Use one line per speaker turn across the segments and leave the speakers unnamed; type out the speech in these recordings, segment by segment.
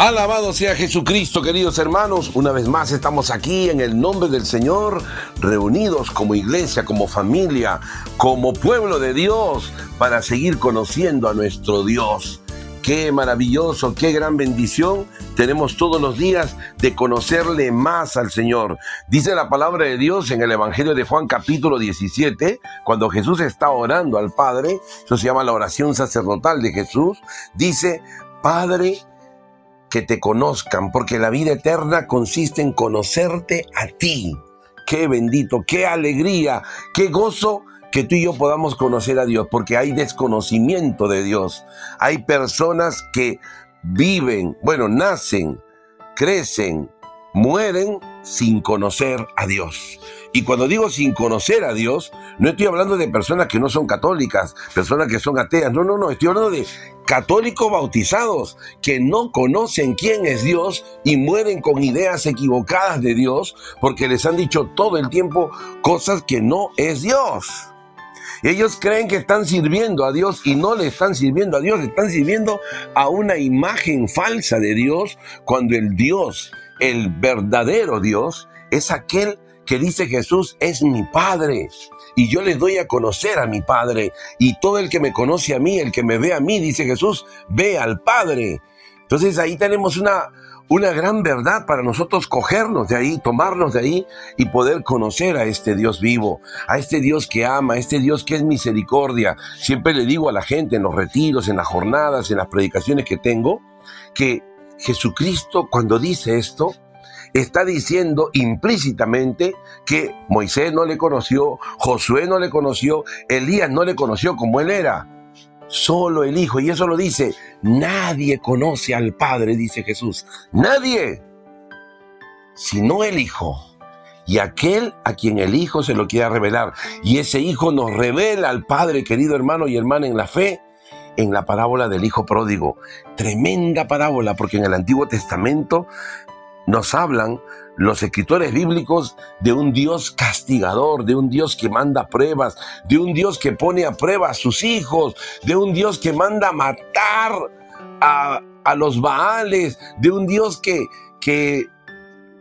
Alabado sea Jesucristo, queridos hermanos. Una vez más estamos aquí en el nombre del Señor, reunidos como iglesia, como familia, como pueblo de Dios, para seguir conociendo a nuestro Dios. Qué maravilloso, qué gran bendición tenemos todos los días de conocerle más al Señor. Dice la palabra de Dios en el Evangelio de Juan capítulo 17, cuando Jesús está orando al Padre, eso se llama la oración sacerdotal de Jesús, dice, Padre, que te conozcan, porque la vida eterna consiste en conocerte a ti. Qué bendito, qué alegría, qué gozo que tú y yo podamos conocer a Dios, porque hay desconocimiento de Dios. Hay personas que viven, bueno, nacen, crecen, mueren sin conocer a Dios. Y cuando digo sin conocer a Dios, no estoy hablando de personas que no son católicas, personas que son ateas, no, no, no, estoy hablando de católicos bautizados que no conocen quién es Dios y mueren con ideas equivocadas de Dios porque les han dicho todo el tiempo cosas que no es Dios. Ellos creen que están sirviendo a Dios y no le están sirviendo a Dios, están sirviendo a una imagen falsa de Dios cuando el Dios, el verdadero Dios, es aquel que dice Jesús es mi Padre y yo les doy a conocer a mi Padre y todo el que me conoce a mí, el que me ve a mí, dice Jesús, ve al Padre. Entonces ahí tenemos una, una gran verdad para nosotros cogernos de ahí, tomarnos de ahí y poder conocer a este Dios vivo, a este Dios que ama, a este Dios que es misericordia. Siempre le digo a la gente en los retiros, en las jornadas, en las predicaciones que tengo, que Jesucristo cuando dice esto, está diciendo implícitamente que Moisés no le conoció, Josué no le conoció, Elías no le conoció como él era. Solo el Hijo. Y eso lo dice, nadie conoce al Padre, dice Jesús. Nadie. Sino el Hijo. Y aquel a quien el Hijo se lo quiera revelar. Y ese Hijo nos revela al Padre, querido hermano y hermana, en la fe, en la parábola del Hijo Pródigo. Tremenda parábola, porque en el Antiguo Testamento nos hablan los escritores bíblicos de un Dios castigador, de un Dios que manda pruebas, de un Dios que pone a prueba a sus hijos, de un Dios que manda matar a, los Baales, de un Dios que, que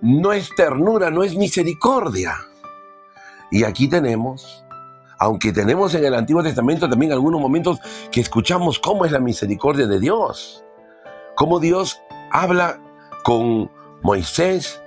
no es ternura, no es misericordia. Y aquí tenemos, aunque tenemos en el Antiguo Testamento también algunos momentos que escuchamos cómo es la misericordia de Dios, cómo Dios habla con Moisés,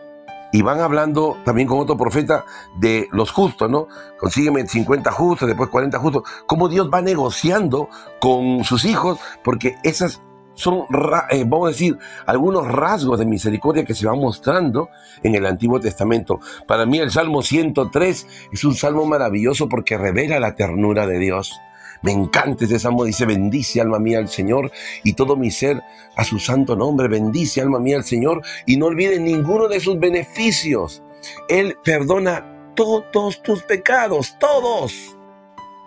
y van hablando también con otro profeta de los justos, ¿no? Consígueme 50 justos, después 40 justos. Cómo Dios va negociando con sus hijos, porque esas son, eh, vamos a decir, algunos rasgos de misericordia que se van mostrando en el Antiguo Testamento. Para mí el Salmo 103 es un salmo maravilloso porque revela la ternura de Dios. Me encanta ese salmo, dice, bendice alma mía al Señor y todo mi ser a su santo nombre, bendice alma mía al Señor y no olvides ninguno de sus beneficios. Él perdona todos tus pecados, todos.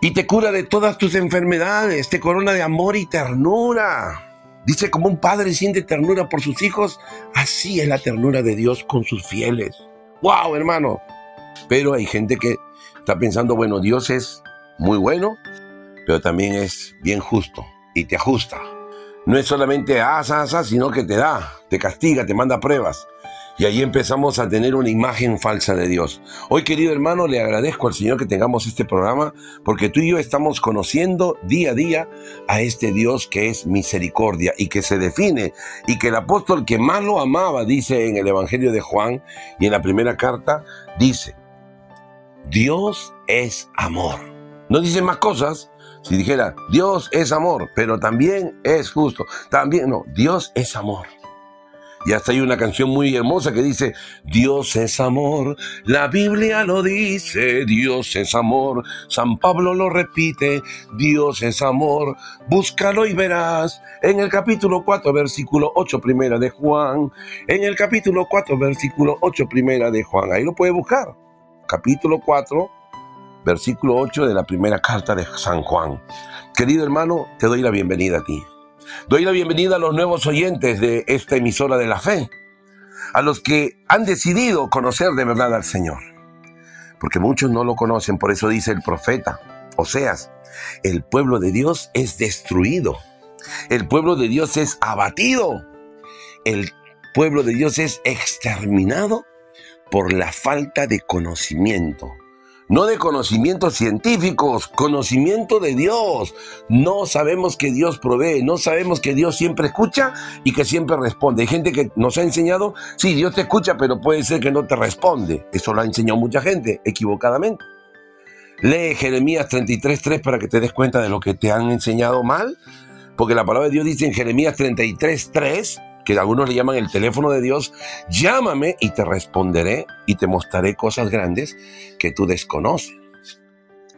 Y te cura de todas tus enfermedades, te corona de amor y ternura. Dice, como un padre siente ternura por sus hijos, así es la ternura de Dios con sus fieles. ¡Wow, hermano! Pero hay gente que está pensando, bueno, Dios es muy bueno, pero también es bien justo y te ajusta. No es solamente asa, asa, sino que te da, te castiga, te manda pruebas. Y ahí empezamos a tener una imagen falsa de Dios. Hoy, querido hermano, le agradezco al Señor que tengamos este programa, porque tú y yo estamos conociendo día a día a este Dios que es misericordia y que se define, y que el apóstol que más lo amaba, dice en el Evangelio de Juan y en la primera carta, dice, Dios es amor. No dice más cosas, si dijera, Dios es amor, pero también es justo, también, no, Dios es amor. Y hasta hay una canción muy hermosa que dice, Dios es amor, la Biblia lo dice, Dios es amor, San Pablo lo repite, Dios es amor, búscalo y verás, en el capítulo 4, versículo 8, primera de Juan, en el capítulo 4, versículo 8, primera de Juan, ahí lo puede buscar, capítulo 4, versículo 8 de la primera carta de San Juan. Querido hermano, te doy la bienvenida a ti. Doy la bienvenida a los nuevos oyentes de esta emisora de la fe, a los que han decidido conocer de verdad al Señor. Porque muchos no lo conocen, por eso dice el profeta Oseas, el pueblo de Dios es destruido, el pueblo de Dios es abatido el pueblo de Dios es exterminado por la falta de conocimiento. No de conocimientos científicos, conocimiento de Dios. No sabemos que Dios provee, no sabemos que Dios siempre escucha y que siempre responde. Hay gente que nos ha enseñado, sí, Dios te escucha, pero puede ser que no te responde. Eso lo ha enseñado mucha gente, equivocadamente. Lee Jeremías 33.3 para que te des cuenta de lo que te han enseñado mal, porque la palabra de Dios dice en Jeremías 33.3, que algunos le llaman el teléfono de Dios, llámame y te responderé y te mostraré cosas grandes que tú desconoces.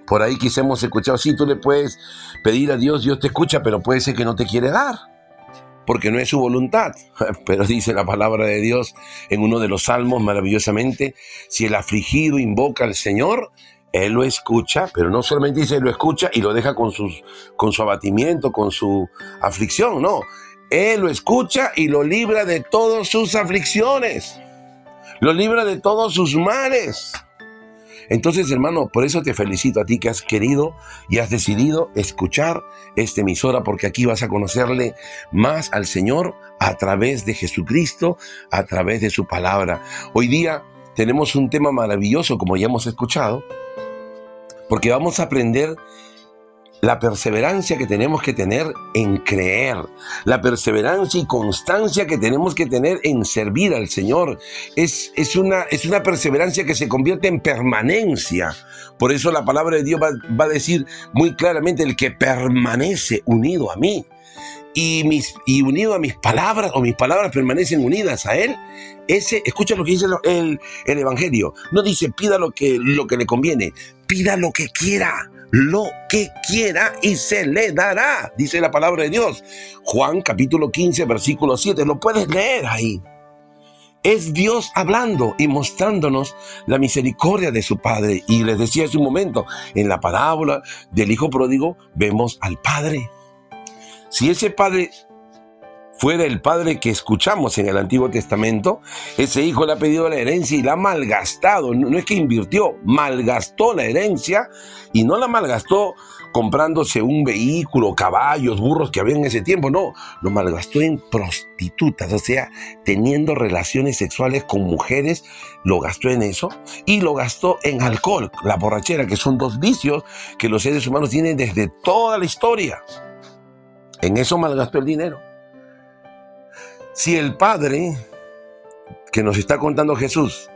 Por ahí quizá hemos escuchado, sí, tú le puedes pedir a Dios, Dios te escucha, pero puede ser que no te quiere dar, porque no es su voluntad. Pero dice la palabra de Dios en uno de los salmos maravillosamente, si el afligido invoca al Señor, él lo escucha, pero no solamente dice lo escucha y lo deja con, sus, con su abatimiento, con su aflicción, no. Él lo escucha y lo libra de todas sus aflicciones. Lo libra de todos sus males. Entonces, hermano, por eso te felicito a ti que has querido y has decidido escuchar esta emisora, porque aquí vas a conocerle más al Señor a través de Jesucristo, a través de su palabra. Hoy día tenemos un tema maravilloso, como ya hemos escuchado, porque vamos a aprender la perseverancia que tenemos que tener en creer, la perseverancia y constancia que tenemos que tener en servir al Señor. Es, es, una, es una perseverancia que se convierte en permanencia. Por eso la palabra de Dios va, va a decir muy claramente el que permanece unido a mí y, mis, y unido a mis palabras, o mis palabras permanecen unidas a Él, ese, escucha lo que dice el, el Evangelio. No dice pida lo que, lo que le conviene, pida lo que quiera, lo que quiera y se le dará, dice la palabra de Dios. Juan capítulo 15, versículo 7, lo puedes leer ahí. Es Dios hablando y mostrándonos la misericordia de su Padre. Y les decía hace un momento, en la parábola del Hijo Pródigo vemos al Padre si ese padre fuera el padre que escuchamos en el Antiguo Testamento, ese hijo le ha pedido la herencia y la ha malgastado. No, es que invirtió, malgastó la herencia y no la malgastó comprándose un vehículo, caballos, burros que había en ese tiempo, no, lo malgastó en prostitutas, o sea, teniendo relaciones sexuales con mujeres, lo gastó en eso y lo gastó en alcohol, la borrachera, que son dos vicios que los seres humanos tienen desde toda la historia. En eso malgastó el dinero. Si el Padre que nos está contando Jesús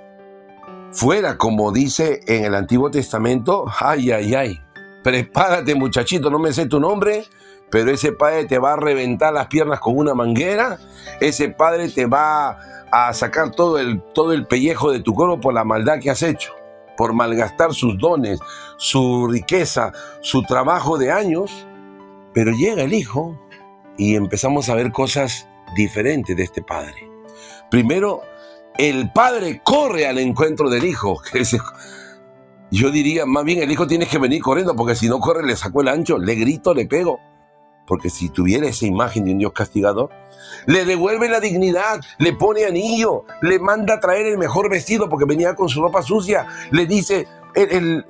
fuera como dice en el Antiguo Testamento, ay, ay, ay, prepárate muchachito, no me sé tu nombre, pero ese padre te va a reventar las piernas con una manguera, ese padre te va a sacar todo el, todo el pellejo de tu cuerpo por la maldad que has hecho, por malgastar sus dones, su riqueza, su trabajo de años, pero llega el hijo y empezamos a ver cosas diferentes de este padre. Primero, el padre corre al encuentro del hijo. Yo diría, más bien el hijo tiene que venir corriendo, porque si no corre le saco el ancho, le grito, le pego. Porque si tuviera esa imagen de un Dios castigador, le devuelve la dignidad, le pone anillo, le manda a traer el mejor vestido porque venía con su ropa sucia, le dice, el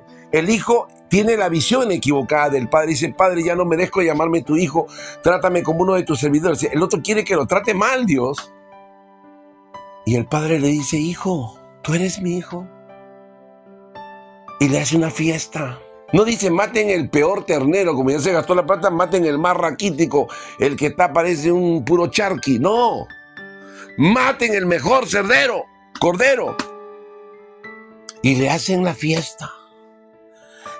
hijo tiene la visión equivocada del padre. Dice, padre, ya no merezco llamarme tu hijo, trátame como uno de tus servidores. El otro quiere que lo trate mal, Dios. Y el padre le dice, hijo, tú eres mi hijo. Y le hace una fiesta. No dice, maten el peor ternero, como ya se gastó la plata, maten el más raquítico, el que está parece un puro charqui. No, maten el mejor cerdero, cordero. Y le hacen la fiesta.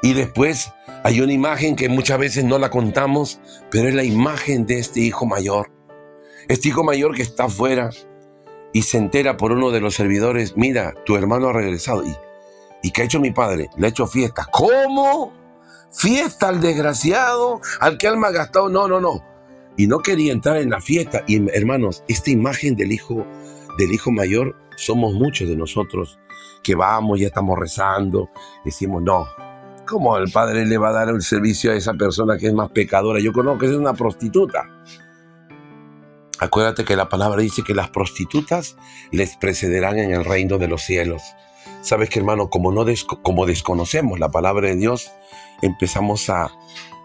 Y después hay una imagen que muchas veces no la contamos, pero es la imagen de este hijo mayor. Este hijo mayor que está afuera y se entera por uno de los servidores, mira, tu hermano ha regresado. ¿Y, ¿y qué ha hecho mi padre? Le ha hecho fiesta. ¿Cómo? ¿Fiesta al desgraciado? ¿Al que alma ha gastado? No, no, no. Y no quería entrar en la fiesta. Y hermanos, esta imagen del hijo, del hijo mayor, somos muchos de nosotros que vamos, ya estamos rezando, decimos, no, ¿Cómo el padre le va a dar el servicio a esa persona que es más pecadora? Yo conozco que es una prostituta. Acuérdate que la palabra dice que las prostitutas les precederán en el reino de los cielos. Sabes que hermano, como, no como desconocemos la palabra de Dios, empezamos a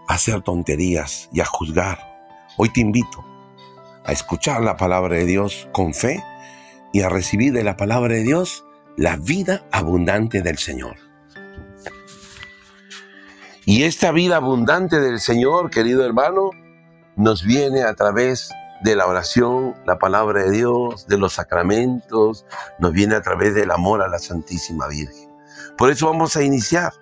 hacer tonterías y a juzgar. Hoy te invito a escuchar la palabra de Dios con fe y a recibir de la palabra de Dios la vida abundante del Señor. Y esta vida abundante del Señor, querido hermano, nos viene a través de la oración, la palabra de Dios, de los sacramentos, nos viene a través del amor a la Santísima Virgen. Por eso vamos a iniciar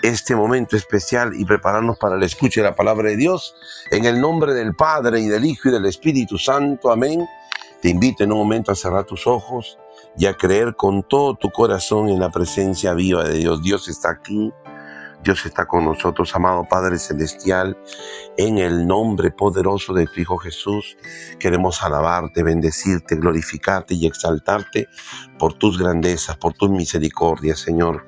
este momento especial y prepararnos para el escucha de la palabra de Dios. En el nombre del Padre y del Hijo y del Espíritu Santo. Amén. Te invito en un momento a cerrar tus ojos y a creer con todo tu corazón en la presencia viva de Dios. Dios está aquí. Dios está con nosotros, amado Padre Celestial, en el nombre poderoso de tu Hijo Jesús. Queremos alabarte, bendecirte, glorificarte y exaltarte por tus grandezas, por tus misericordias, Señor.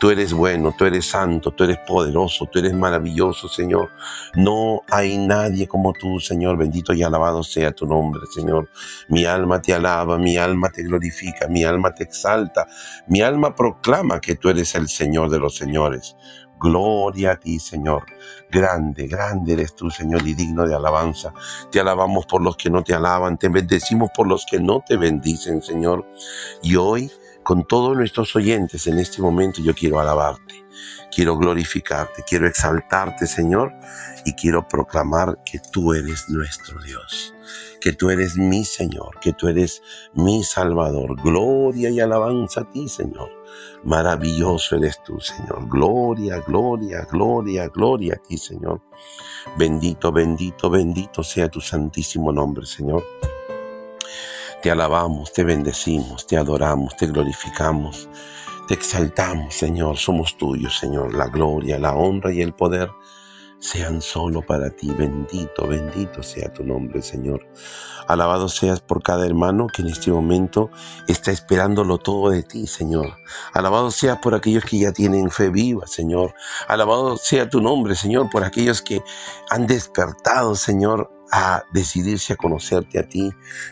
Tú eres bueno, tú eres santo, tú eres poderoso, tú eres maravilloso, Señor. No hay nadie como tú, Señor. Bendito y alabado sea tu nombre, Señor. Mi alma te alaba, mi alma te glorifica, mi alma te exalta, mi alma proclama que tú eres el Señor de los señores. Gloria a ti, Señor. Grande, grande eres tú, Señor, y digno de alabanza. Te alabamos por los que no te alaban, te bendecimos por los que no te bendicen, Señor. Y hoy con todos nuestros oyentes en este momento yo quiero alabarte, quiero glorificarte, quiero exaltarte, Señor, y quiero proclamar que tú eres nuestro Dios, que tú eres mi Señor, que tú eres mi Salvador. Gloria y alabanza a ti, Señor. Maravilloso eres tú, Señor. Gloria, gloria, gloria, gloria a ti, Señor. Bendito, bendito, bendito sea tu santísimo nombre, Señor. Te alabamos, te bendecimos, te adoramos, te glorificamos, te exaltamos, Señor. Somos tuyos, Señor. La gloria, la honra y el poder sean solo para ti. Bendito, bendito sea tu nombre, Señor. Alabado seas por cada hermano que en este momento está esperándolo todo de ti, Señor. Alabado seas por aquellos que ya tienen fe viva, Señor. Alabado sea tu nombre, Señor, por aquellos que han despertado, Señor, a decidirse a conocerte a ti.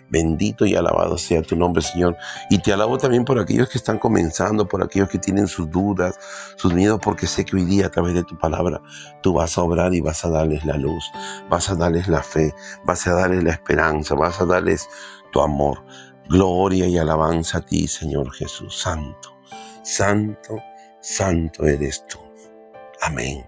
Bendito y alabado sea tu nombre, Señor. Y te alabo también por aquellos que están comenzando, por aquellos que tienen sus dudas, sus miedos, porque sé que hoy día a través de tu palabra tú vas a obrar y vas a darles la luz, vas a darles la fe, vas a darles la esperanza, vas a darles tu amor. Gloria y alabanza a ti, Señor Jesús. Santo, santo, santo eres tú. Amén.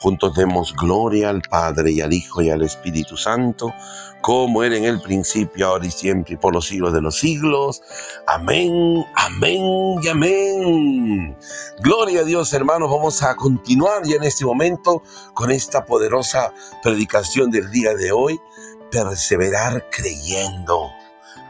Juntos demos gloria al Padre y al Hijo y al Espíritu Santo, como era en el principio, ahora y siempre, y por los siglos de los siglos. Amén, amén y amén. Gloria a Dios, hermanos. Vamos a continuar ya en este momento con esta poderosa predicación del día de hoy. Perseverar creyendo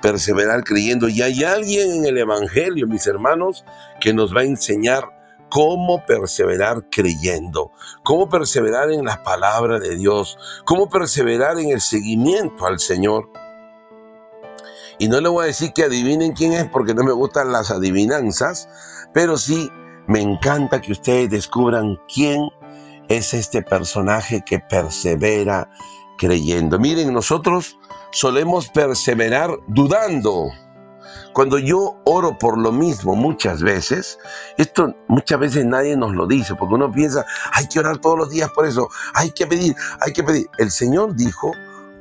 perseverar creyendo. Y hay alguien en el Evangelio, mis hermanos, que nos va a enseñar cómo perseverar creyendo, cómo perseverar en la palabra de Dios, cómo perseverar en el seguimiento al Señor. Y no le voy a decir que adivinen quién es porque no me gustan las adivinanzas, pero sí me encanta que ustedes descubran quién es este personaje que persevera creyendo. Miren, nosotros solemos perseverar dudando. Cuando yo oro por lo mismo muchas veces, esto muchas veces nadie nos lo dice, porque uno piensa, hay que orar todos los días por eso, hay que pedir, hay que pedir. El Señor dijo,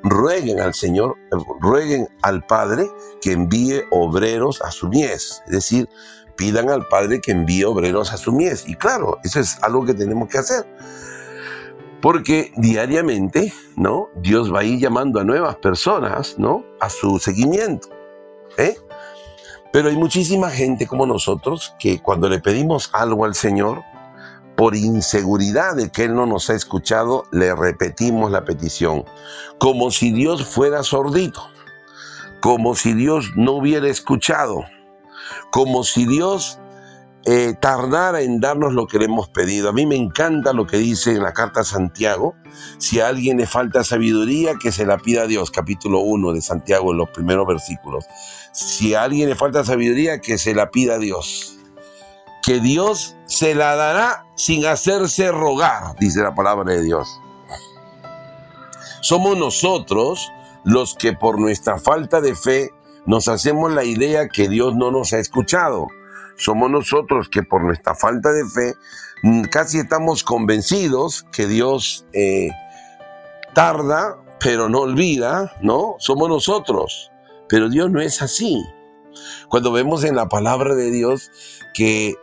rueguen al Señor, rueguen al Padre que envíe obreros a su mies. Es decir, pidan al Padre que envíe obreros a su mies. Y claro, eso es algo que tenemos que hacer. Porque diariamente, ¿no? Dios va a ir llamando a nuevas personas, ¿no? A su seguimiento. ¿eh? Pero hay muchísima gente como nosotros que cuando le pedimos algo al Señor, por inseguridad de que Él no nos ha escuchado, le repetimos la petición, como si Dios fuera sordito, como si Dios no hubiera escuchado, como si Dios eh, tardara en darnos lo que le hemos pedido. A mí me encanta lo que dice en la carta a Santiago. Si a alguien le falta sabiduría, que se la pida a Dios, capítulo 1 de Santiago, en los primeros versículos. Si a alguien le falta sabiduría, que se la pida a Dios. Que Dios se la dará sin hacerse rogar, dice la palabra de Dios. Somos nosotros los que por nuestra falta de fe nos hacemos la idea que Dios no nos ha escuchado. Somos nosotros que por nuestra falta de fe mm, casi estamos convencidos que Dios eh, tarda, pero no olvida, ¿no? Somos nosotros. Pero Dios no es así. Cuando vemos en la palabra de Dios que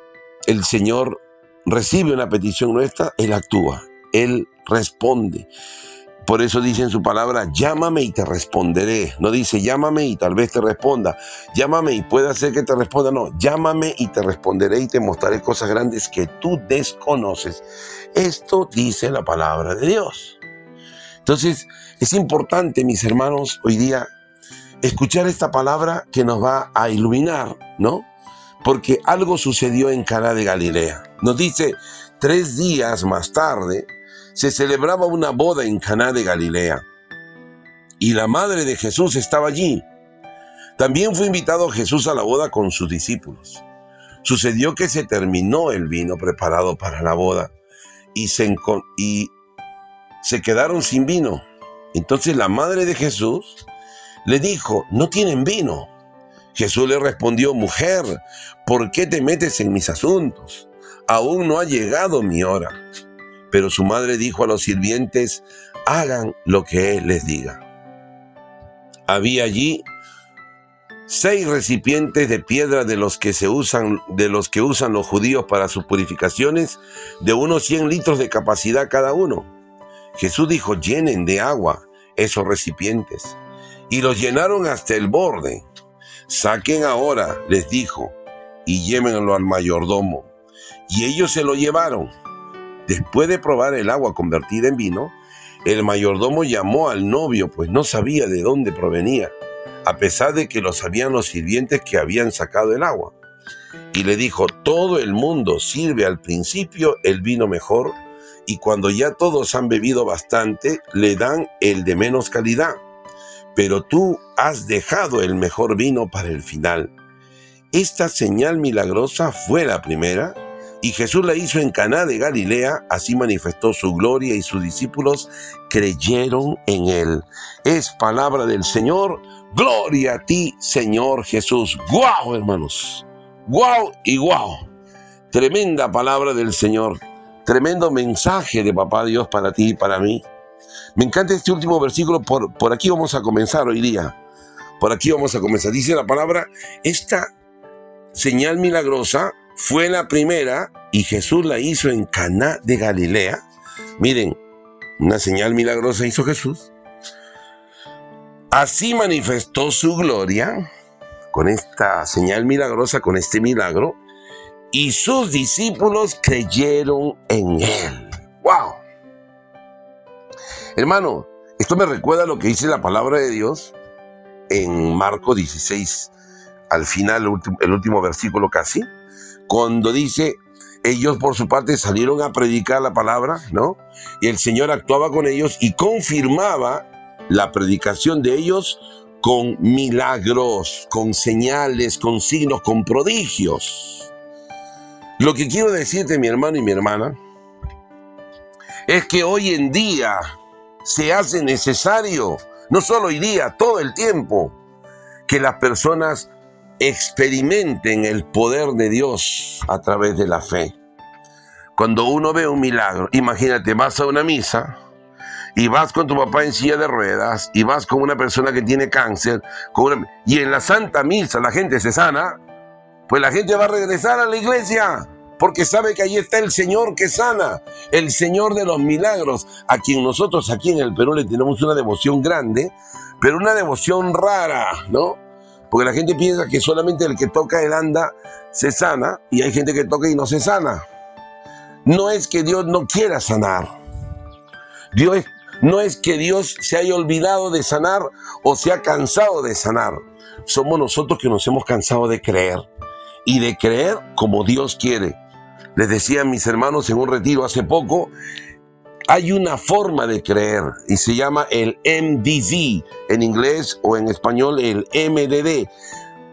el Señor recibe una petición nuestra, Él actúa, Él responde. Por eso dice en su palabra, llámame y te responderé. No dice, llámame y tal vez te responda. Llámame y puede hacer que te responda. No, llámame y te responderé y te mostraré cosas grandes que tú desconoces. Esto dice la palabra de Dios. Entonces, es importante, mis hermanos, hoy día escuchar esta palabra que nos va a iluminar, ¿no? Porque algo sucedió en Cana de Galilea. Nos dice, tres días más tarde, se celebraba una boda en Caná de Galilea y la madre de Jesús estaba allí. También fue invitado Jesús a la boda con sus discípulos. Sucedió que se terminó el vino preparado para la boda y se, y se quedaron sin vino. Entonces la madre de Jesús le dijo, no tienen vino. Jesús le respondió, mujer, ¿por qué te metes en mis asuntos? Aún no ha llegado mi hora. Pero su madre dijo a los sirvientes, hagan lo que él les diga. Había allí seis recipientes de piedra de los que se usan de los que usan los judíos para sus purificaciones, de unos 100 litros de capacidad cada uno. Jesús dijo, llenen de agua esos recipientes. Y los llenaron hasta el borde. Saquen ahora, les dijo, y llévenlo al mayordomo. Y ellos se lo llevaron. Después de probar el agua convertida en vino, el mayordomo llamó al novio, pues no sabía de dónde provenía, a pesar de que lo sabían los sirvientes que habían sacado el agua. Y le dijo, todo el mundo sirve al principio el vino mejor, y cuando ya todos han bebido bastante, le dan el de menos calidad. Pero tú has dejado el mejor vino para el final. Esta señal milagrosa fue la primera y Jesús la hizo en Caná de Galilea, así manifestó su gloria y sus discípulos creyeron en él. Es palabra del Señor, gloria a ti, Señor Jesús. ¡Guau, hermanos! ¡Guau y guau! Tremenda palabra del Señor, tremendo mensaje de Papá Dios para ti y para mí. Me encanta este último versículo, por, por aquí vamos a comenzar hoy día. Por aquí vamos a comenzar. Dice la palabra, esta señal milagrosa fue la primera y Jesús la hizo en Caná de Galilea. Miren, una señal milagrosa hizo Jesús. Así manifestó su gloria con esta señal milagrosa, con este milagro, y sus discípulos creyeron en él. ¡Wow! Hermano, esto me recuerda lo que dice la palabra de Dios en Marco 16, al final, el último versículo casi cuando dice, ellos por su parte salieron a predicar la palabra, ¿no? Y el Señor actuaba con ellos y confirmaba la predicación de ellos con milagros, con señales, con signos, con prodigios. Lo que quiero decirte, mi hermano y mi hermana, es que hoy en día se hace necesario, no solo hoy día, todo el tiempo, que las personas experimenten el poder de Dios a través de la fe. Cuando uno ve un milagro, imagínate, vas a una misa y vas con tu papá en silla de ruedas y vas con una persona que tiene cáncer, y en la Santa Misa la gente se sana, pues la gente va a regresar a la iglesia porque sabe que ahí está el Señor que sana, el Señor de los milagros, a quien nosotros aquí en el Perú le tenemos una devoción grande, pero una devoción rara, ¿no? Porque la gente piensa que solamente el que toca el anda se sana y hay gente que toca y no se sana. No es que Dios no quiera sanar. Dios, no es que Dios se haya olvidado de sanar o se ha cansado de sanar. Somos nosotros que nos hemos cansado de creer. y de creer como Dios quiere. Les decía a mis hermanos en un retiro hace poco, hay una forma de creer y se llama el MDD en inglés o en español el MDD,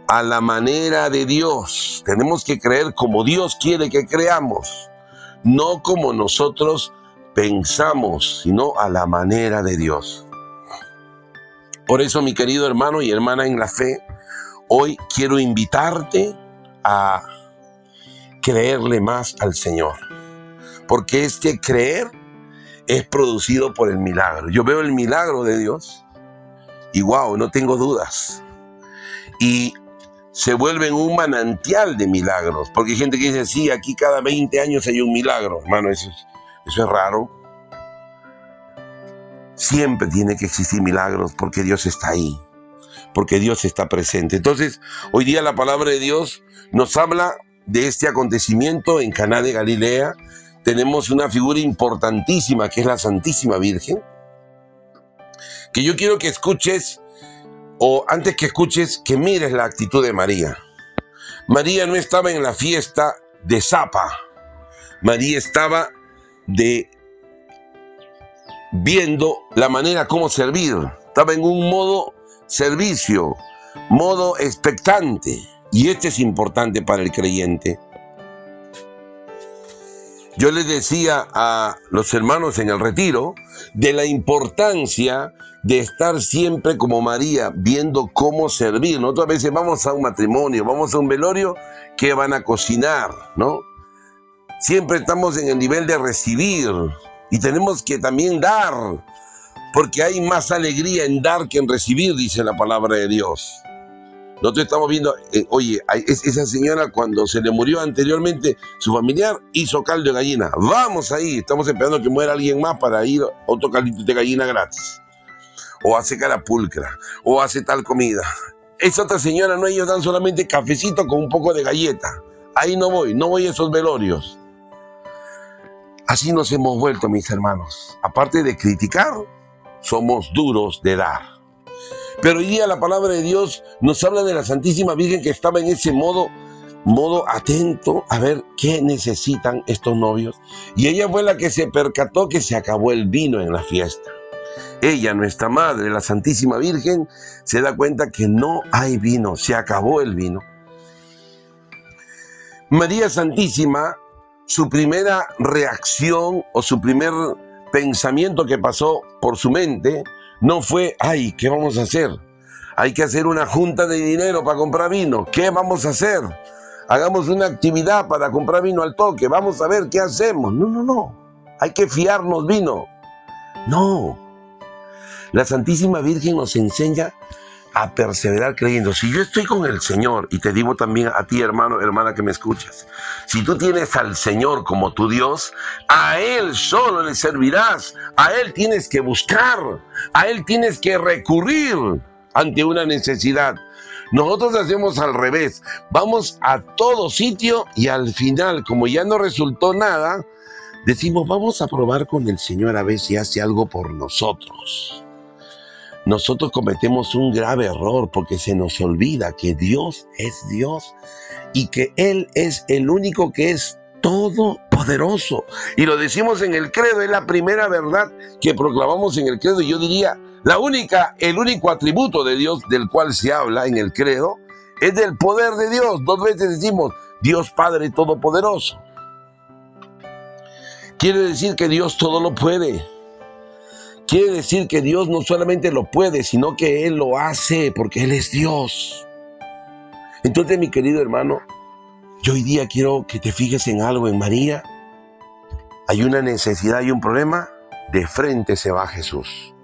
a la manera de Dios. Tenemos que creer como Dios quiere que creamos, no como nosotros pensamos, sino a la manera de Dios. Por eso, mi querido hermano y hermana en la fe, hoy quiero invitarte a creerle más al Señor. Porque este creer es producido por el milagro. Yo veo el milagro de Dios y wow, no tengo dudas. Y se vuelve un manantial de milagros. Porque hay gente que dice, sí, aquí cada 20 años hay un milagro. Hermano, eso eso es raro. Siempre tiene que existir milagros porque Dios está ahí, porque Dios está presente. Entonces, hoy día la palabra de Dios nos habla de este acontecimiento en Caná de Galilea. Tenemos una figura importantísima que es la Santísima Virgen, que yo quiero que escuches, o antes que escuches, que mires la actitud de María. María no estaba en la fiesta de Zapa, María estaba de viendo la manera como servir. Estaba en un modo servicio, modo expectante. Y este es importante para el creyente. Yo les decía a los hermanos en el retiro de la importancia de estar siempre como María, viendo cómo servir. Otras veces vamos a un matrimonio, vamos a un velorio, que van a cocinar? ¿No? Siempre estamos en el nivel de recibir, y tenemos que también dar, porque hay más alegría en dar que en recibir, dice la palabra de Dios. Nosotros estamos viendo, eh, oye, esa señora cuando se le murió anteriormente su familiar hizo caldo de gallina. Vamos ahí, estamos esperando que muera alguien más para ir otro caldito de gallina gratis. O hace carapulcra, o hace tal comida. Esa otra señora no, ellos dan solamente cafecito con un poco de galleta. Ahí no voy, no voy a esos velorios. Así nos hemos vuelto, mis hermanos. Aparte de criticar, somos duros de dar. Pero hoy día la palabra de Dios nos habla de la Santísima Virgen que estaba en ese modo, modo atento a ver qué necesitan estos novios. Y ella fue la que se percató que se acabó el vino en la fiesta. Ella, nuestra madre, la Santísima Virgen, se da cuenta que no hay vino, se acabó el vino. María Santísima su primera reacción o su primer pensamiento que pasó por su mente no fue, ay, ¿qué vamos a hacer? Hay que hacer una junta de dinero para comprar vino. ¿Qué vamos a hacer? Hagamos una actividad para comprar vino al toque. Vamos a ver qué hacemos. No, no, no. Hay que fiarnos vino. No. La Santísima Virgen nos enseña a perseverar creyendo. Si yo estoy con el Señor, y te digo también a ti, hermano, hermana que me escuchas, si tú tienes al Señor como tu Dios, a Él solo le servirás, a Él tienes que buscar, a Él tienes que recurrir ante una necesidad. Nosotros hacemos al revés, vamos a todo sitio y al final, como ya no resultó nada, decimos, vamos a probar con el Señor a ver si hace algo por nosotros nosotros cometemos un grave error porque se nos olvida que Dios es Dios y que Él es el único que es todopoderoso. Y lo decimos en el credo, es la primera verdad que proclamamos en el credo. Yo diría, la única, el único atributo de Dios del cual se habla en el credo es del poder de Dios. Dos veces decimos, Dios Padre Todopoderoso. Quiere decir que Dios todo lo puede. Quiere decir que Dios no solamente lo puede, sino que Él lo hace porque Él es Dios. Entonces, mi querido hermano, yo hoy día quiero que te fijes en algo en María. Hay una necesidad, hay un problema, de frente se va Jesús.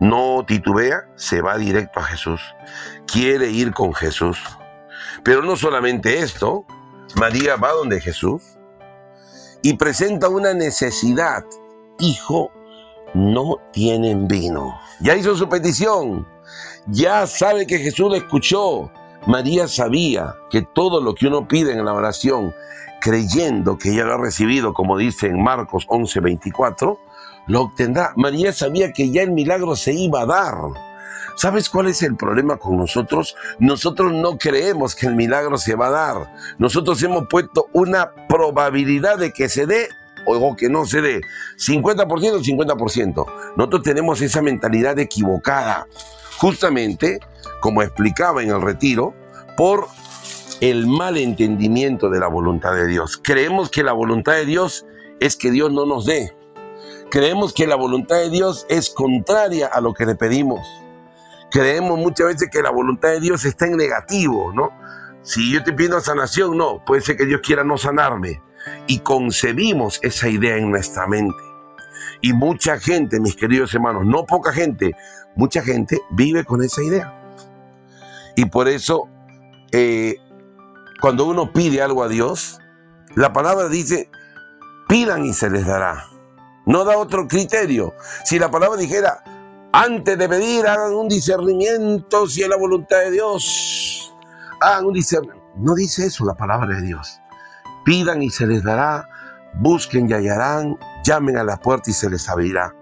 No titubea, se va directo a Jesús. Quiere ir con Jesús. Pero no solamente esto, María va donde Jesús y presenta una necesidad. Hijo, no tienen vino. Ya hizo su petición. Ya sabe que Jesús le escuchó. María sabía que todo lo que uno pide en la oración, creyendo que ella lo ha recibido, como dice en Marcos 11:24, lo obtendrá. María sabía que ya el milagro se iba a dar. ¿Sabes cuál es el problema con nosotros? Nosotros no creemos que el milagro se va a dar. Nosotros hemos puesto una probabilidad de que se dé o que no se dé. 50% 50%. Nosotros tenemos esa mentalidad equivocada. Justamente, como explicaba en el retiro, por el mal entendimiento de la voluntad de Dios. Creemos que la voluntad de Dios es que Dios no nos dé. Creemos que la voluntad de Dios es contraria a lo que le pedimos. Creemos muchas veces que la voluntad de Dios está en negativo, ¿no? Si yo te pido sanación, no, puede ser que Dios quiera no sanarme. Y concebimos esa idea en nuestra mente. Y mucha gente, mis queridos hermanos, no poca gente, mucha gente vive con esa idea. Y por eso, eh, cuando uno pide algo a Dios, la palabra dice, pidan y se les dará. No da otro criterio. Si la palabra dijera, antes de pedir, hagan un discernimiento si es la voluntad de Dios. Hagan un discernimiento. No dice eso la palabra de Dios. Pidan y se les dará, busquen y hallarán, llamen a la puerta y se les abrirá.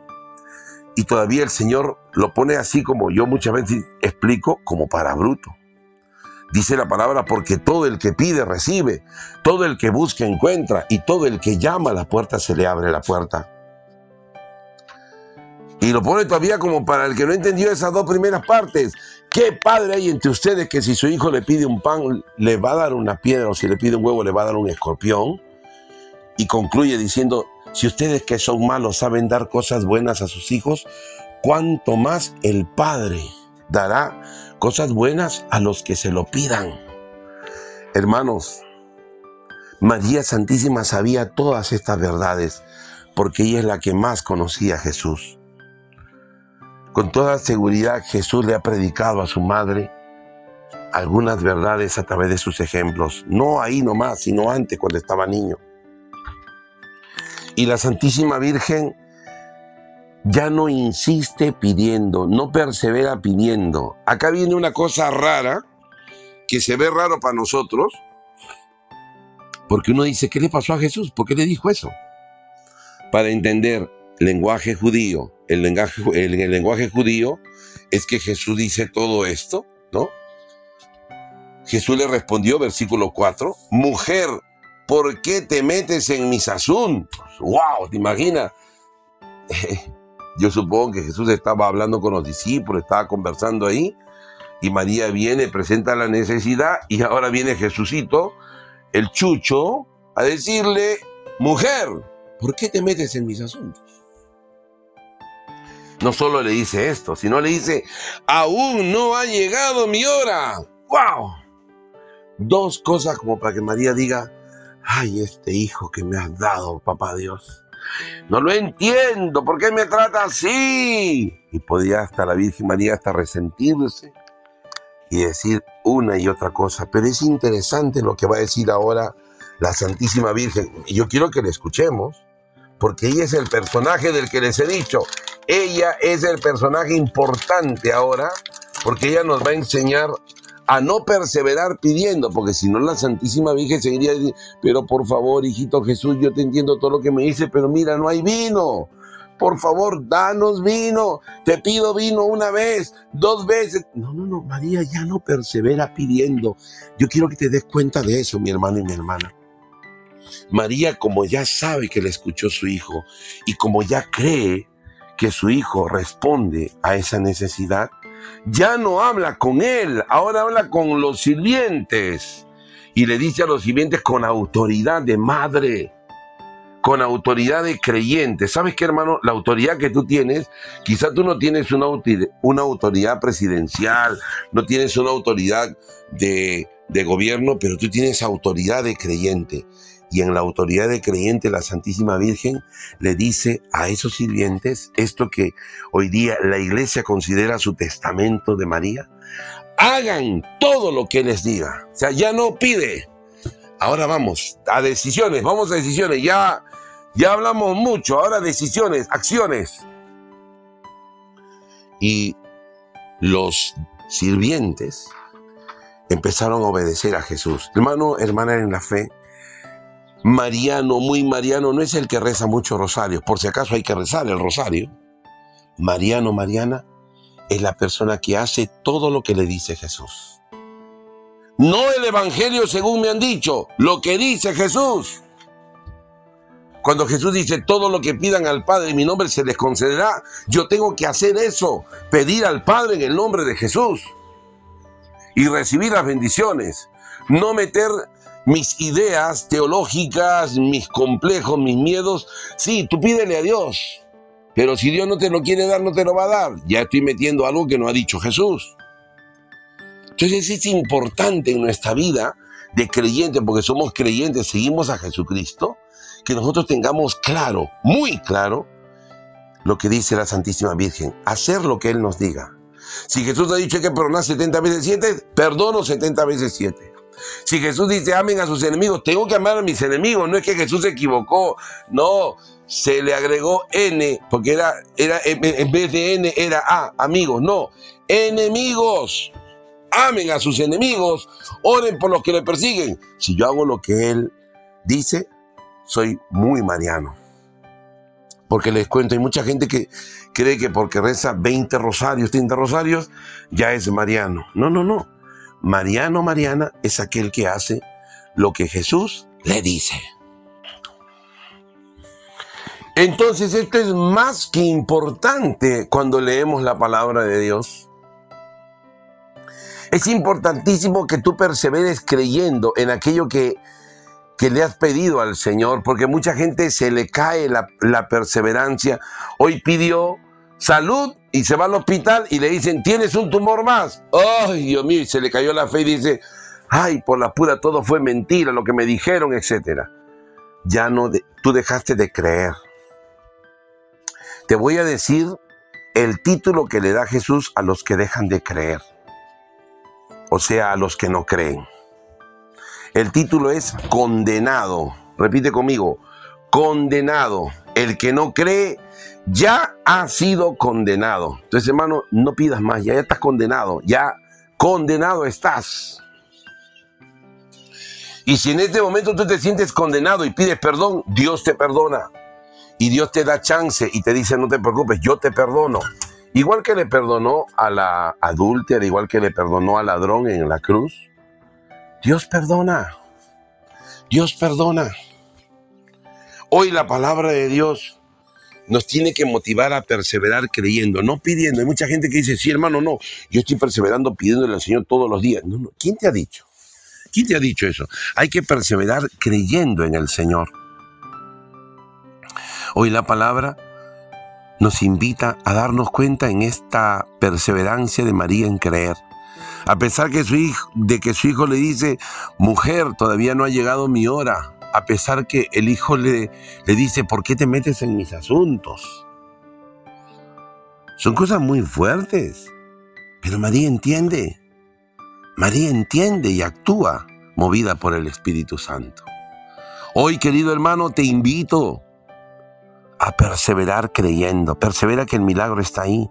Y todavía el Señor lo pone así como yo muchas veces explico, como para bruto. Dice la palabra, porque todo el que pide recibe, todo el que busca encuentra, y todo el que llama a la puerta se le abre la puerta. Y lo pone todavía como para el que no entendió esas dos primeras partes. ¿Qué padre hay entre ustedes que si su hijo le pide un pan, le va a dar una piedra o si le pide un huevo, le va a dar un escorpión? Y concluye diciendo, si ustedes que son malos saben dar cosas buenas a sus hijos, cuánto más el Padre dará cosas buenas a los que se lo pidan. Hermanos, María Santísima sabía todas estas verdades porque ella es la que más conocía a Jesús. Con toda seguridad Jesús le ha predicado a su madre algunas verdades a través de sus ejemplos, no ahí nomás, sino antes cuando estaba niño. Y la Santísima Virgen ya no insiste pidiendo, no persevera pidiendo. Acá viene una cosa rara, que se ve raro para nosotros, porque uno dice, ¿qué le pasó a Jesús? ¿Por qué le dijo eso? Para entender lenguaje judío, el lenguaje, el, el lenguaje judío es que Jesús dice todo esto, ¿no? Jesús le respondió, versículo 4, mujer, ¿por qué te metes en mis asuntos? ¡Wow! ¿Te imaginas? Yo supongo que Jesús estaba hablando con los discípulos, estaba conversando ahí, y María viene, presenta la necesidad, y ahora viene Jesucito, el chucho, a decirle, mujer, ¿por qué te metes en mis asuntos? No solo le dice esto, sino le dice, aún no ha llegado mi hora. ¡Wow! Dos cosas como para que María diga, ay, este hijo que me has dado, papá Dios. No lo entiendo, ¿por qué me trata así? Y podía hasta la Virgen María hasta resentirse y decir una y otra cosa. Pero es interesante lo que va a decir ahora la Santísima Virgen. Y yo quiero que la escuchemos, porque ella es el personaje del que les he dicho. Ella es el personaje importante ahora, porque ella nos va a enseñar a no perseverar pidiendo, porque si no la Santísima Virgen seguiría diciendo, pero por favor, hijito Jesús, yo te entiendo todo lo que me dice, pero mira, no hay vino. Por favor, danos vino. Te pido vino una vez, dos veces. No, no, no, María ya no persevera pidiendo. Yo quiero que te des cuenta de eso, mi hermano y mi hermana. María, como ya sabe que le escuchó su hijo y como ya cree que su hijo responde a esa necesidad, ya no habla con él, ahora habla con los sirvientes. Y le dice a los sirvientes con autoridad de madre, con autoridad de creyente. ¿Sabes qué, hermano? La autoridad que tú tienes, quizá tú no tienes una, autoridad presidencial, no tienes una autoridad de gobierno, pero tú tienes autoridad de creyente y en la autoridad de creyente la Santísima Virgen le dice a esos sirvientes esto que hoy día la iglesia considera su testamento de María. Hagan todo lo que les diga. O sea, ya no pide. Ahora vamos a decisiones, vamos a decisiones. Ya, ya hablamos mucho, ahora decisiones, acciones. Y los sirvientes empezaron a obedecer a Jesús. Hermano, hermana en la fe, Mariano, muy Mariano, no es el que reza muchos rosarios, por si acaso hay que rezar el rosario. Mariano, Mariana, es la persona que hace todo lo que le dice Jesús. No el Evangelio según me han dicho, lo que dice Jesús. Cuando Jesús dice, todo lo que pidan al Padre en mi nombre se les concederá, yo tengo que hacer eso, pedir al Padre en el nombre de Jesús y recibir las bendiciones. No meter mis ideas teológicas, mis complejos, mis miedos. Sí, tú pídele a Dios, pero si Dios no te lo quiere dar, no te lo va a dar. Ya estoy metiendo algo que no ha dicho Jesús. Entonces es importante en nuestra vida de creyente, porque somos creyentes, seguimos a Jesucristo, que nosotros tengamos claro, muy claro, lo que dice la Santísima Virgen, hacer lo que Él nos diga. Si Jesús ha dicho que perdonar 70 veces 7, perdono 70 veces 7. Si Jesús dice amen a sus enemigos, tengo que amar a mis enemigos. No es que Jesús se equivocó, no, se le agregó N, porque era, era en vez de N era A, amigos, no, enemigos. Amen a sus enemigos, oren por los que le persiguen. Si yo hago lo que Él dice, soy muy mariano. Porque les cuento, hay mucha gente que cree que porque reza 20 rosarios, 30 rosarios, ya es mariano. No, no, no. Mariano, Mariana es aquel que hace lo que Jesús le dice. Entonces esto es más que importante cuando leemos la palabra de Dios. Es importantísimo que tú perseveres creyendo en aquello que que le has pedido al Señor, porque mucha gente se le cae la, perseverancia. Hoy pidió salud y se va al hospital y le dicen, tienes un tumor más. Ay, Dios mío, y se le cayó la fe y dice, ay, por la pura todo fue mentira, lo que me dijeron, etc. Ya no, tú dejaste de creer. Te voy a decir el título que le da Jesús a los que dejan de creer, o sea, a los que no creen. El título es Condenado. Repite conmigo, condenado. El que no cree ya ha sido condenado. Entonces, hermano, no pidas más, ya, estás condenado, ya condenado estás. Y si en este momento tú te sientes condenado y pides perdón, Dios te perdona. Y Dios te da chance y te dice, no te preocupes, yo te perdono. Igual que le perdonó a la adúltera, igual que le perdonó al ladrón en la cruz, Dios perdona. Dios perdona. Hoy la palabra de Dios nos tiene que motivar a perseverar creyendo, no pidiendo. Hay mucha gente que dice, sí, hermano, no, yo estoy perseverando pidiéndole al Señor todos los días. No, no. ¿Quién te ha dicho? ¿Quién te ha dicho eso? Hay que perseverar creyendo en el Señor. Hoy la palabra nos invita a darnos cuenta en esta perseverancia de María en creer. A pesar de que su hijo le dice, mujer, todavía no ha llegado mi hora. A pesar que el hijo le, le dice, ¿por qué te metes en mis asuntos? Son cosas muy fuertes. Pero María entiende. María entiende y actúa movida por el Espíritu Santo. Hoy, querido hermano, te invito a perseverar creyendo. Persevera que el milagro está ahí.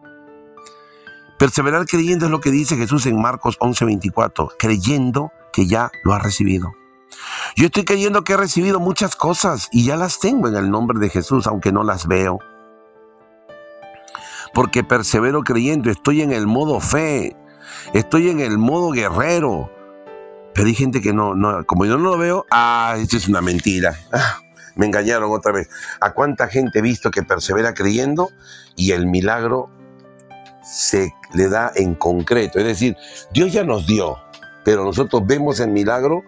Perseverar creyendo es lo que dice Jesús en Marcos 11:24, creyendo que ya lo ha recibido. Yo estoy creyendo que he recibido muchas cosas y ya las tengo en el nombre de Jesús, aunque no las veo. Porque persevero creyendo, estoy en el modo fe, estoy en el modo guerrero. Pero hay gente que no, como yo no lo veo, ah, esto es una mentira. Ah, me engañaron otra vez. ¿A cuánta gente he visto que persevera creyendo y el milagro se le da en concreto. Es decir, Dios ya nos dio, pero nosotros vemos el milagro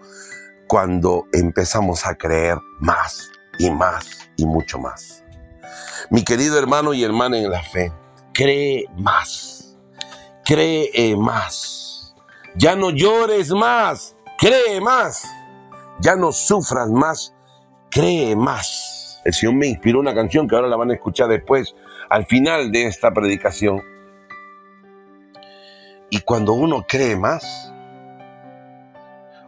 cuando empezamos a creer más y más y mucho más. Mi querido hermano y hermana en la fe, cree más, cree más. Ya no llores más, cree más. Ya no sufras más, cree más. El Señor me inspiró una canción que ahora la van a escuchar después, al final de esta predicación y cuando uno cree más,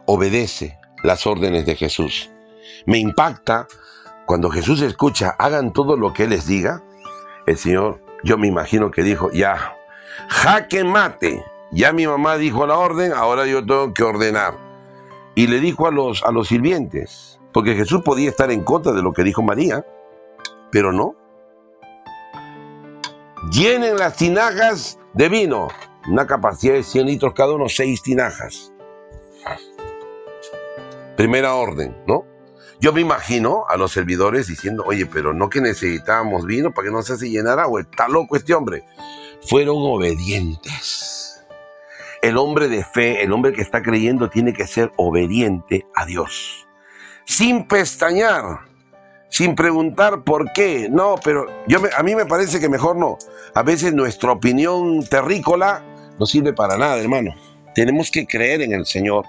obedece las órdenes de Jesús. Me impacta cuando Jesús escucha, hagan todo lo que les diga. El Señor, yo me imagino que dijo, ya, jaque mate. Ya mi mamá dijo la orden, ahora yo tengo que ordenar. Y le dijo a los, a los sirvientes, porque Jesús podía estar en contra de lo que dijo María, pero no. llenen las tinajas de vino. Una capacidad de 100 litros cada uno, 6 tinajas. Primera orden, ¿no? Yo me imagino a los servidores diciendo, oye, pero no que necesitábamos vino para que no se hace llenar agua. Está loco este hombre. Fueron obedientes. El hombre de fe, el hombre que está creyendo, tiene que ser obediente a Dios. Sin pestañear, sin preguntar por qué. No, pero yo a mí me parece que mejor no. A veces nuestra opinión terrícola no sirve para nada, hermano. Tenemos que creer en el Señor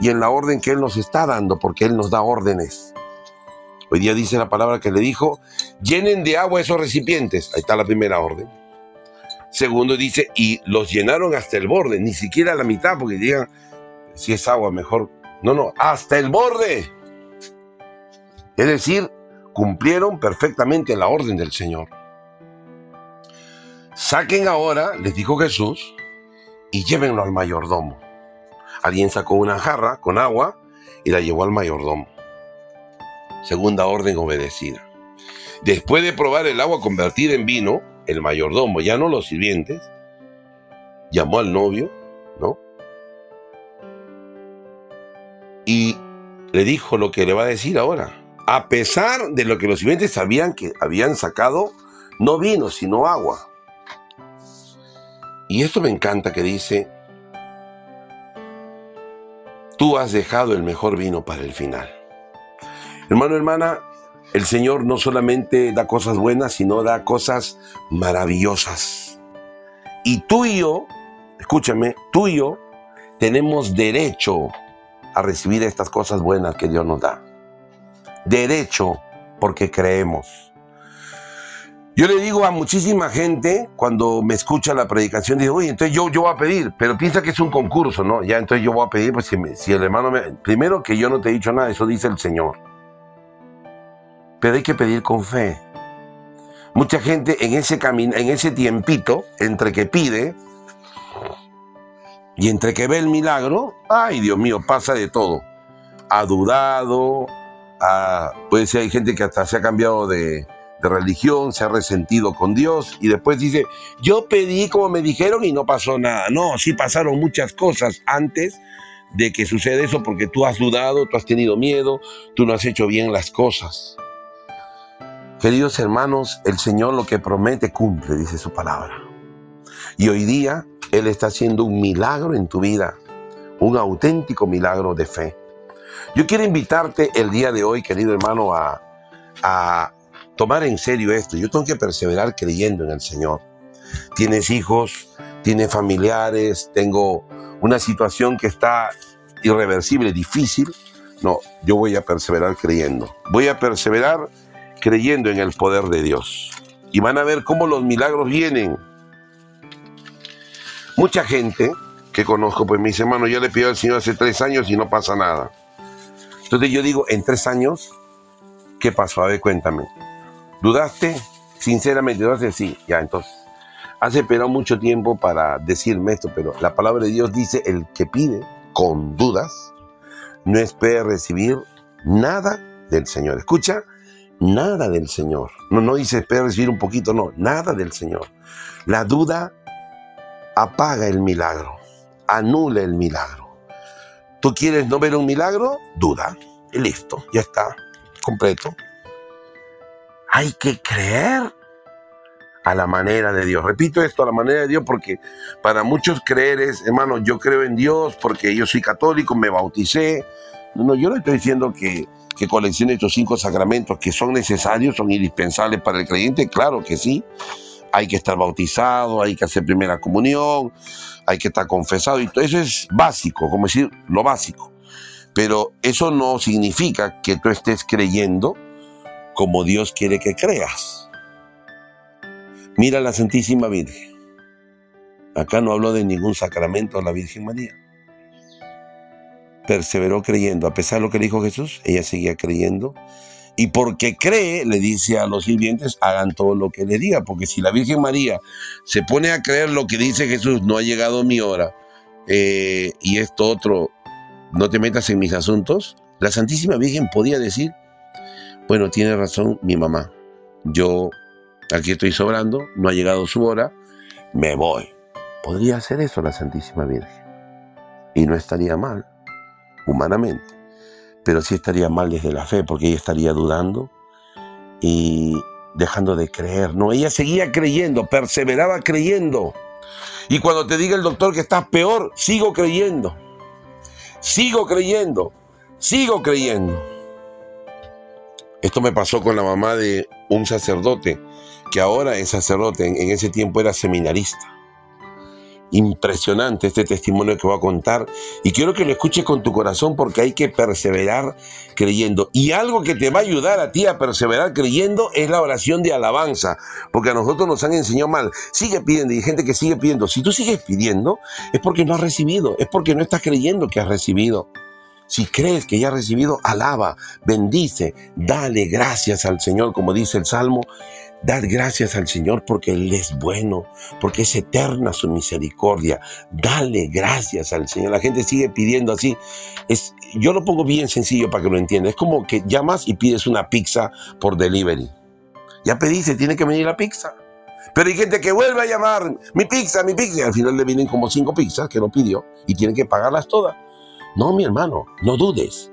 y en la orden que Él nos está dando, porque Él nos da órdenes. Hoy día dice la palabra que le dijo, llenen de agua esos recipientes. Ahí está la primera orden. Segundo dice, y los llenaron hasta el borde, ni siquiera la mitad, porque digan, si es agua mejor. No, no, hasta el borde. Es decir, cumplieron perfectamente la orden del Señor. Saquen ahora, les dijo Jesús, y llévenlo al mayordomo. Alguien sacó una jarra con agua y la llevó al mayordomo. Segunda orden obedecida. Después de probar el agua convertida en vino, el mayordomo, ya no los sirvientes, llamó al novio, ¿no? Y le dijo lo que le va a decir ahora. A pesar de lo que los sirvientes sabían que habían sacado no vino, sino agua. Y esto me encanta que dice, tú has dejado el mejor vino para el final. Hermano, hermana, el Señor no solamente da cosas buenas, sino da cosas maravillosas. Y tú y yo, escúchame, tú y yo tenemos derecho a recibir estas cosas buenas que Dios nos da. Derecho porque creemos. Yo le digo a muchísima gente cuando me escucha la predicación, digo, oye, entonces yo, yo voy a pedir, pero piensa que es un concurso, ¿no? Ya, entonces yo voy a pedir, pues si, si el hermano me... Primero que yo no te he dicho nada, eso dice el Señor. Pero hay que pedir con fe. Mucha gente en ese camino, en ese tiempito, entre que pide y entre que ve el milagro, ay Dios mío, pasa de todo. Ha dudado, puede ser hay gente que hasta se ha cambiado de, de religión, se ha resentido con Dios y después dice, yo pedí como me dijeron y no pasó nada. No, sí pasaron muchas cosas antes de que suceda eso porque tú has dudado, tú has tenido miedo, tú no has hecho bien las cosas. Queridos hermanos, el Señor lo que promete cumple, dice su palabra. Y hoy día Él está haciendo un milagro en tu vida, un auténtico milagro de fe. Yo quiero invitarte el día de hoy, querido hermano, a, a tomar en serio esto. Yo tengo que perseverar creyendo en el Señor. Tienes hijos, tienes familiares, tengo una situación que está irreversible, difícil. No, yo voy a perseverar creyendo. Voy a perseverar creyendo en el poder de Dios. Y van a ver cómo los milagros vienen. Mucha gente que conozco, pues mis hermanos, ya le pidió al Señor hace tres años y no pasa nada. Entonces yo digo, en tres años, ¿qué pasó? A ver, cuéntame. ¿Dudaste? Sinceramente, dudaste, sí, ya entonces. Has esperado mucho tiempo para decirme esto, pero la palabra de Dios dice, el que pide con dudas, no espera recibir nada del Señor. Escucha, nada del Señor. No, no dice espera recibir un poquito, no, nada del Señor. La duda apaga el milagro, anula el milagro. ¿Tú quieres no ver un milagro? Duda. Y listo, ya está, completo. Hay que creer a la manera de Dios. Repito esto, a la manera de Dios, porque para muchos creer es, hermano, yo creo en Dios porque yo soy católico, me bauticé. No, yo no estoy diciendo que, que coleccione estos cinco sacramentos que son necesarios, son indispensables para el creyente, claro que sí. Hay que estar bautizado, hay que hacer primera comunión, hay que estar confesado, y todo eso es básico, como decir, lo básico. Pero eso no significa que tú estés creyendo como Dios quiere que creas. Mira la Santísima Virgen. Acá no habló de ningún sacramento a la Virgen María. Perseveró creyendo, a pesar de lo que dijo Jesús, ella seguía creyendo. Y porque cree, le dice a los sirvientes, hagan todo lo que le diga. Porque si la Virgen María se pone a creer lo que dice Jesús, no ha llegado mi hora, eh, y esto otro, no te metas en mis asuntos, la Santísima Virgen podía decir, bueno, tiene razón mi mamá. Yo aquí estoy sobrando, no ha llegado su hora, me voy. Podría hacer eso la Santísima Virgen. Y no estaría mal, humanamente. Pero sí estaría mal desde la fe, porque ella estaría dudando y dejando de creer. No, ella seguía creyendo, perseveraba creyendo. Y cuando te diga el doctor que estás peor, sigo creyendo. Sigo creyendo. Sigo creyendo. Esto me pasó con la mamá de un sacerdote, que ahora es sacerdote, en, ese tiempo era seminarista. Impresionante este testimonio que voy a contar y quiero que lo escuches con tu corazón porque hay que perseverar creyendo. Y algo que te va a ayudar a ti a perseverar creyendo es la oración de alabanza, porque a nosotros nos han enseñado mal. Sigue pidiendo y hay gente que sigue pidiendo. Si tú sigues pidiendo es porque no has recibido, es porque no estás creyendo que has recibido. Si crees que ya has recibido, alaba, bendice, dale gracias al Señor, como dice el Salmo. Dad gracias al Señor porque Él es bueno, porque es eterna su misericordia. Dale gracias al Señor. La gente sigue pidiendo así. Es, yo lo pongo bien sencillo para que lo entiendas. Es como que llamas y pides una pizza por delivery. Ya pediste, tiene que venir la pizza. Pero hay gente que vuelve a llamar, mi pizza, mi pizza. Y al final le vienen como cinco pizzas que no pidió y tiene que pagarlas todas. No, mi hermano, no dudes.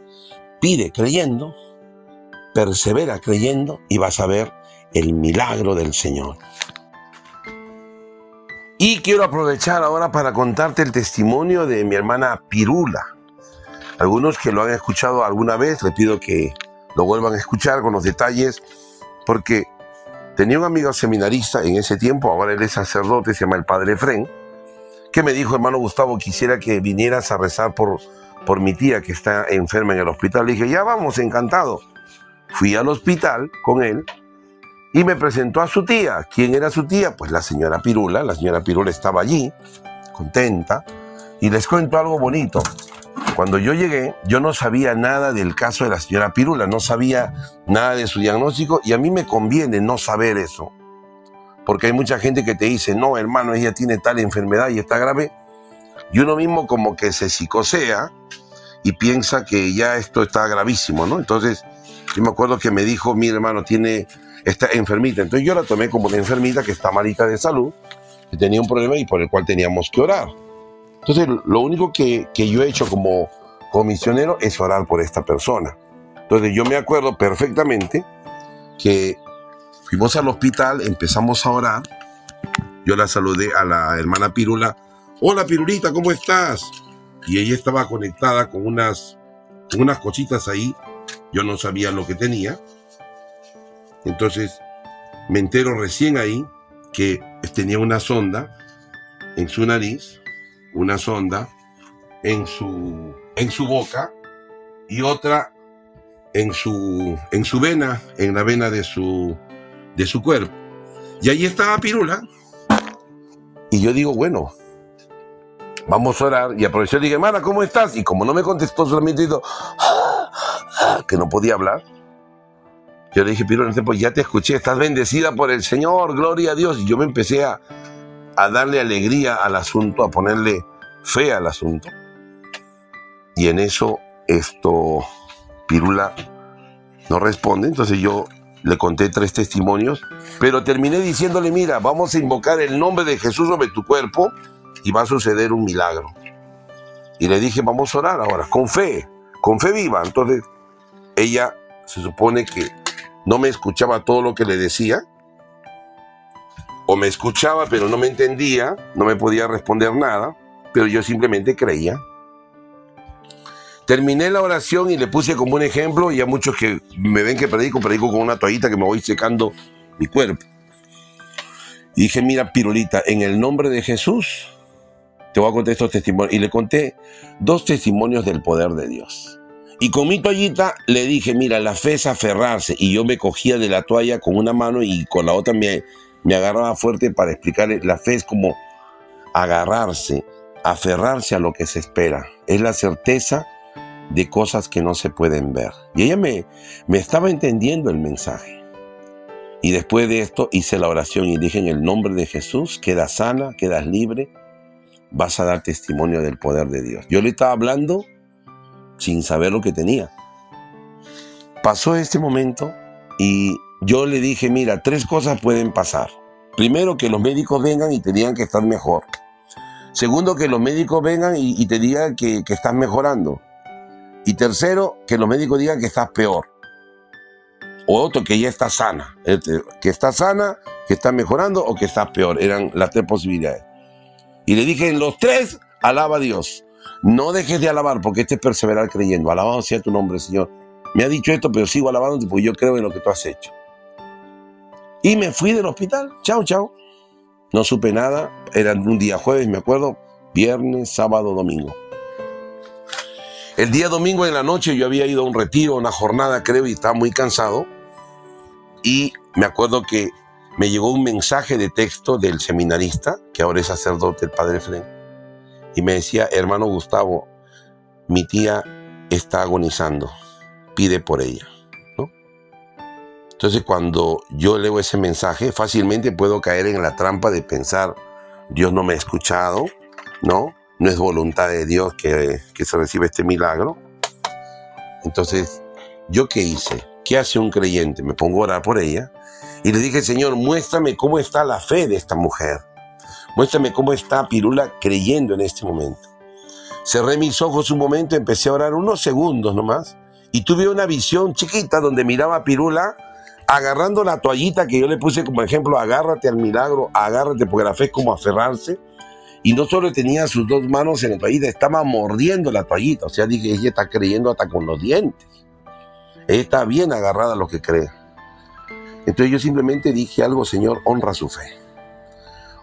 Pide creyendo, persevera creyendo y vas a ver el milagro del Señor. Y quiero aprovechar ahora para contarte el testimonio de mi hermana Pirula. Algunos que lo han escuchado alguna vez, le pido que lo vuelvan a escuchar con los detalles, porque tenía un amigo seminarista en ese tiempo, ahora él es sacerdote, se llama el Padre Fren, que me dijo, hermano Gustavo, quisiera que vinieras a rezar por, por mi tía que está enferma en el hospital. Le dije, ya vamos, encantado. Fui al hospital con él y me presentó a su tía. ¿Quién era su tía? Pues la señora Pirula. La señora Pirula estaba allí, contenta. Y les cuento algo bonito. Cuando yo llegué, yo no sabía nada del caso de la señora Pirula, no sabía nada de su diagnóstico y a mí me conviene no saber eso. Porque hay mucha gente que te dice, no, hermano, ella tiene tal enfermedad y está grave. Y uno mismo como que se psicosea y piensa que ya esto está gravísimo, ¿no? Entonces, yo me acuerdo que me dijo, mi hermano tiene esta enfermita. Entonces yo la tomé como una enfermita que está malita de salud, que tenía un problema y por el cual teníamos que orar. Entonces lo único que, que yo he hecho como comisionero es orar por esta persona. Entonces yo me acuerdo perfectamente que fuimos al hospital, empezamos a orar. Yo la saludé a la hermana Pirula. Hola Pirulita, ¿cómo estás? Y ella estaba conectada con unas, unas cositas ahí. Yo no sabía lo que tenía. Entonces me entero recién ahí que tenía una sonda en su nariz, una sonda en su, en su boca y otra en su, en su vena, en la vena de su, de su cuerpo. Y ahí estaba Pirula. Y yo digo, bueno, vamos a orar. Y aproveché y dije, hermana, ¿cómo estás? Y como no me contestó, solamente dijo, ah, ah", que no podía hablar. Yo le dije, Pirula, pues ya te escuché, estás bendecida por el Señor, gloria a Dios. Y yo me empecé a, a darle alegría al asunto, a ponerle fe al asunto. Y en eso, esto, Pirula no responde. Entonces yo le conté tres testimonios, pero terminé diciéndole, mira, vamos a invocar el nombre de Jesús sobre tu cuerpo y va a suceder un milagro. Y le dije, vamos a orar ahora, con fe, con fe viva. Entonces, ella se supone que no me escuchaba todo lo que le decía, o me escuchaba pero no me entendía, no me podía responder nada, pero yo simplemente creía. Terminé la oración y le puse como un ejemplo, y a muchos que me ven que predico, predico con una toallita que me voy secando mi cuerpo. Y dije, mira, Pirulita, en el nombre de Jesús, voy a contar estos testimonios. Y le conté dos testimonios del poder de Dios. Y con mi toallita le dije, mira, la fe es aferrarse. Y yo me cogía de la toalla con una mano y con la otra me, me agarraba fuerte para explicarle, la fe es como agarrarse, aferrarse a lo que se espera. Es la certeza de cosas que no se pueden ver. Y ella me, me estaba entendiendo el mensaje. Y después de esto hice la oración y dije en el nombre de Jesús, quedas sana, quedas libre, vas a dar testimonio del poder de Dios. Yo le estaba hablando sin saber lo que tenía. Pasó este momento y yo le dije, mira, tres cosas pueden pasar. Primero, que los médicos vengan y te digan que estás mejor. Segundo, que los médicos vengan y, te digan que, que estás mejorando. Y tercero, que los médicos digan que estás peor. O otro, que ya estás sana. Este, que estás sana, que estás mejorando o que estás peor. Eran las tres posibilidades. Y le dije, en los tres, alaba a Dios. No dejes de alabar porque este es perseverar creyendo. Alabado sea tu nombre, Señor. Me ha dicho esto, pero sigo alabándote porque yo creo en lo que tú has hecho. Y me fui del hospital. Chao, chao. No supe nada. Era un día jueves, me acuerdo. Viernes, sábado, domingo. El día domingo en la noche yo había ido a un retiro, una jornada creo, y estaba muy cansado. Y me acuerdo que me llegó un mensaje de texto del seminarista, que ahora es sacerdote, el padre Fren, y me decía, hermano Gustavo, mi tía está agonizando, pide por ella. Entonces cuando yo leo ese mensaje, fácilmente puedo caer en la trampa de pensar, Dios no me ha escuchado, ¿no? No es voluntad de Dios que, que se reciba este milagro. Entonces, ¿yo qué hice? ¿Qué hace un creyente? Me pongo a orar por ella y le dije, Señor, muéstrame cómo está la fe de esta mujer. Muéstrame cómo está Pirula creyendo en este momento. Cerré mis ojos un momento, empecé a orar unos segundos nomás y tuve una visión chiquita donde miraba a Pirula agarrando la toallita que yo le puse como ejemplo, agárrate al milagro, agárrate, porque la fe es como aferrarse. Y no solo tenía sus dos manos en la toallita, estaba mordiendo la toallita. O sea, dije, ella está creyendo hasta con los dientes. Ella está bien agarrada a lo que cree. Entonces yo simplemente dije algo, Señor, honra su fe.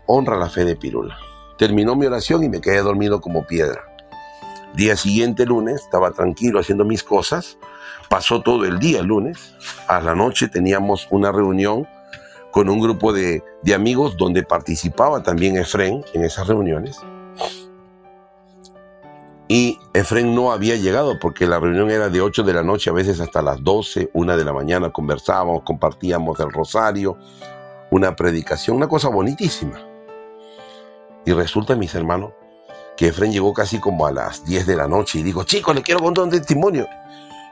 Honra la fe de Pirula. Terminó mi oración y me quedé dormido como piedra. Día siguiente, lunes, estaba tranquilo haciendo mis cosas Pasó todo el día lunes. A la noche teníamos una reunión con un grupo de, amigos donde participaba también Efren en esas reuniones. Y Efren no había llegado porque la reunión era de 8 de la noche, a veces hasta las 12, 1 de la mañana. Conversábamos, compartíamos el rosario, una predicación, una cosa bonitísima. Y resulta, mis hermanos, que Efren llegó casi como a las 10 de la noche y dijo, chicos, le quiero contar un testimonio.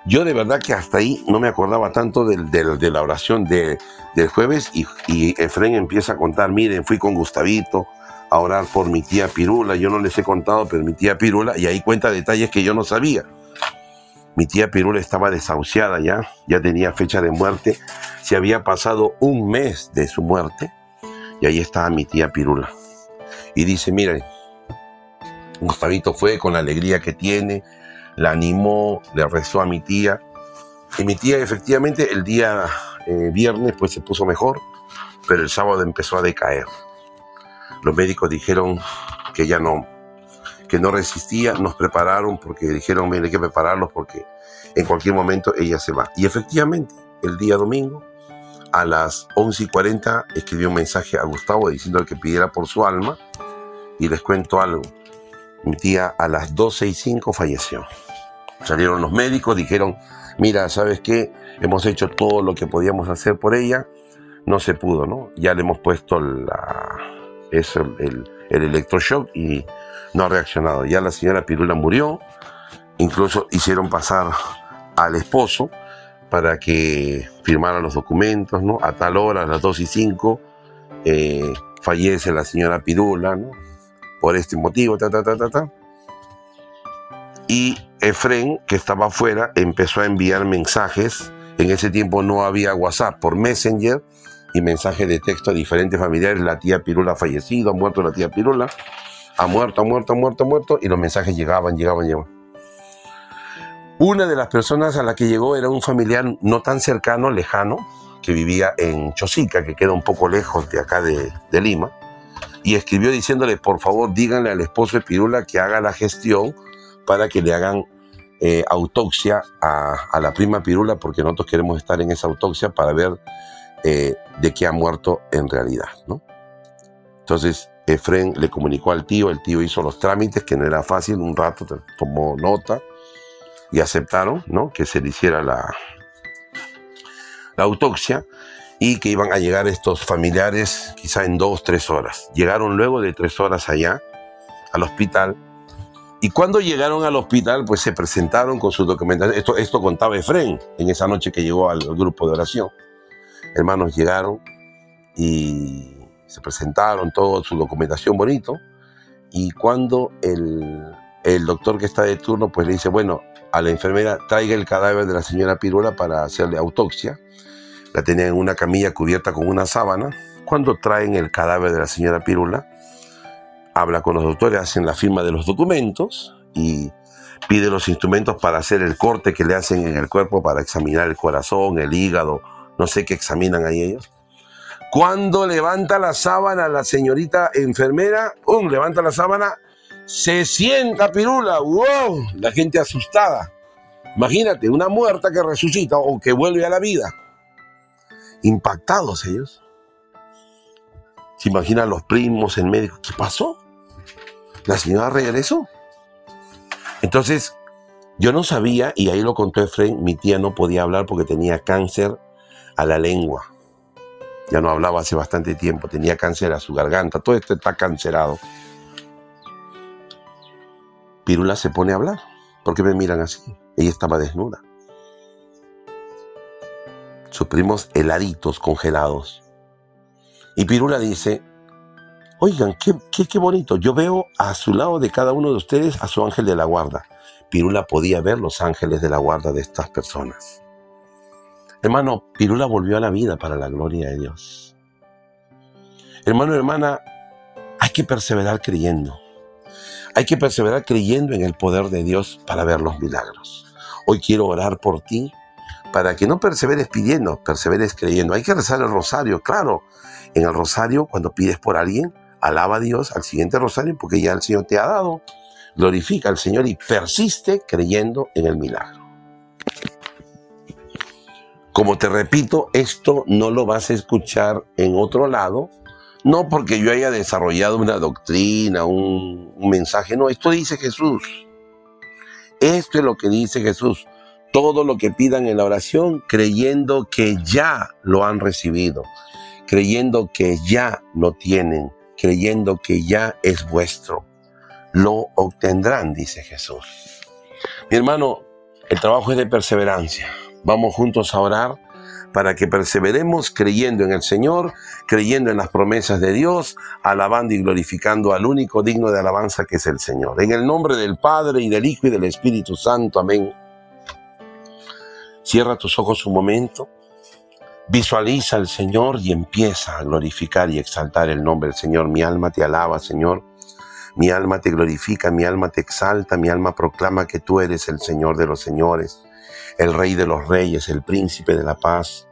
Yo de verdad que hasta ahí no me acordaba tanto de la oración de, del jueves y, y Efren empieza a contar, miren, fui con Gustavito a orar por mi tía Pirula, yo no les he contado, pero mi tía Pirula, y ahí cuenta detalles que yo no sabía. Mi tía Pirula estaba desahuciada ya, ya tenía fecha de muerte, se había pasado un mes de su muerte, y ahí estaba mi tía Pirula. Y dice, miren, Gustavito fue con la alegría que tiene, la animó, le rezó a mi tía. Y mi tía efectivamente el día eh, viernes pues se puso mejor, pero el sábado empezó a decaer. Los médicos dijeron que ya no, que no resistía, nos prepararon porque dijeron, mire, hay que prepararlos porque en cualquier momento ella se va. Y efectivamente, el día domingo, a las 11 y 40, escribió un mensaje a Gustavo diciendo que pidiera por su alma. Y les cuento algo. Mi tía a las 12 y 5 falleció. Salieron los médicos, dijeron, mira, ¿sabes qué? Hemos hecho todo lo que podíamos hacer por ella, no se pudo, ¿no? Ya le hemos puesto la, es el, el, electroshock y no ha reaccionado. Ya la señora Pirula murió, incluso hicieron pasar al esposo para que firmara los documentos, ¿no? A tal hora, a las 2 y 5, eh, fallece la señora Pirula. Por este motivo, ta, ta, ta, ta, ta. Y Efren, que estaba afuera, empezó a enviar mensajes. En ese tiempo no había WhatsApp por Messenger y mensajes de texto a diferentes familiares. La tía Pirula ha fallecido, ha muerto la tía Pirula, ha muerto, ha muerto, ha muerto, ha muerto. Y los mensajes llegaban, llegaban, llegaban. Una de las personas a la que llegó era un familiar no tan cercano, lejano, que vivía en Chosica, que queda un poco lejos de acá de, Lima. Y escribió diciéndole, por favor, díganle al esposo de Pirula que haga la gestión para que le hagan eh, autopsia a, la prima Pirula, porque nosotros queremos estar en esa autopsia para ver eh, de qué ha muerto en realidad. ¿no? Entonces, Efren le comunicó al tío, el tío hizo los trámites, que no era fácil, un rato tomó nota y aceptaron ¿no? que se le hiciera la, autopsia y que iban a llegar estos familiares quizá en dos, tres horas. Llegaron luego de tres horas allá al hospital y cuando llegaron al hospital, pues se presentaron con su documentación. Esto contaba Efren en esa noche que llegó al, grupo de oración. Hermanos llegaron y se presentaron, toda su documentación bonito. Y cuando el, el doctor que está de turno, pues le dice, bueno, a la enfermera, traiga el cadáver de la señora Pirula para hacerle autopsia. La tenía en una camilla cubierta con una sábana. Cuando traen el cadáver de la señora Pirula, habla con los doctores, hacen la firma de los documentos y pide los instrumentos para hacer el corte que le hacen en el cuerpo para examinar el corazón, el hígado, no sé qué examinan ahí ellos. Cuando levanta la sábana la señorita enfermera, ¡um! levanta la sábana, se sienta pirula, ¡wow! La gente asustada. Imagínate, una muerta que resucita o que vuelve a la vida. Impactados ellos. Se imaginan los primos, el médico. ¿Qué pasó? La señora regresó. Entonces, yo no sabía, y ahí lo contó Efraín, mi tía no podía hablar porque tenía cáncer a la lengua. Ya no hablaba hace bastante tiempo, tenía cáncer a su garganta, todo esto está cancerado. Pirula se pone a hablar. ¿Por qué me miran así? Ella estaba desnuda. Sus primos heladitos, congelados. Y Pirula dice, oigan, qué, qué, qué bonito, yo veo a su lado de cada uno de ustedes a su ángel de la guarda. Pirula podía ver los ángeles de la guarda de estas personas. Hermano, Pirula volvió a la vida para la gloria de Dios. Hermano, hermana, hay que perseverar creyendo. Hay que perseverar creyendo en el poder de Dios para ver los milagros. Hoy quiero orar por ti para que no perseveres pidiendo, perseveres creyendo. Hay que rezar el rosario, claro. En el rosario, cuando pides por alguien, alaba a Dios al siguiente rosario porque ya el Señor te ha dado. Glorifica al Señor y persiste creyendo en el milagro. Como te repito, esto no lo vas a escuchar en otro lado, no porque yo haya desarrollado una doctrina, un, mensaje, no, esto dice Jesús. Esto es lo que dice Jesús. Todo lo que pidan en la oración, creyendo que ya lo han recibido, creyendo que ya lo tienen, creyendo que ya es vuestro, lo obtendrán, dice Jesús. Mi hermano, el trabajo es de perseverancia. Vamos juntos a orar para que perseveremos creyendo en el Señor, creyendo en las promesas de Dios, alabando y glorificando al único digno de alabanza que es el Señor. En el nombre del Padre y del Hijo y del Espíritu Santo. Amén. Cierra tus ojos un momento. Visualiza al Señor y empieza a glorificar y exaltar el nombre del Señor. Mi alma te alaba, Señor. Mi alma te glorifica, mi alma te exalta, mi alma proclama que tú eres el Señor de los señores el Rey de los Reyes, el Príncipe de la Paz.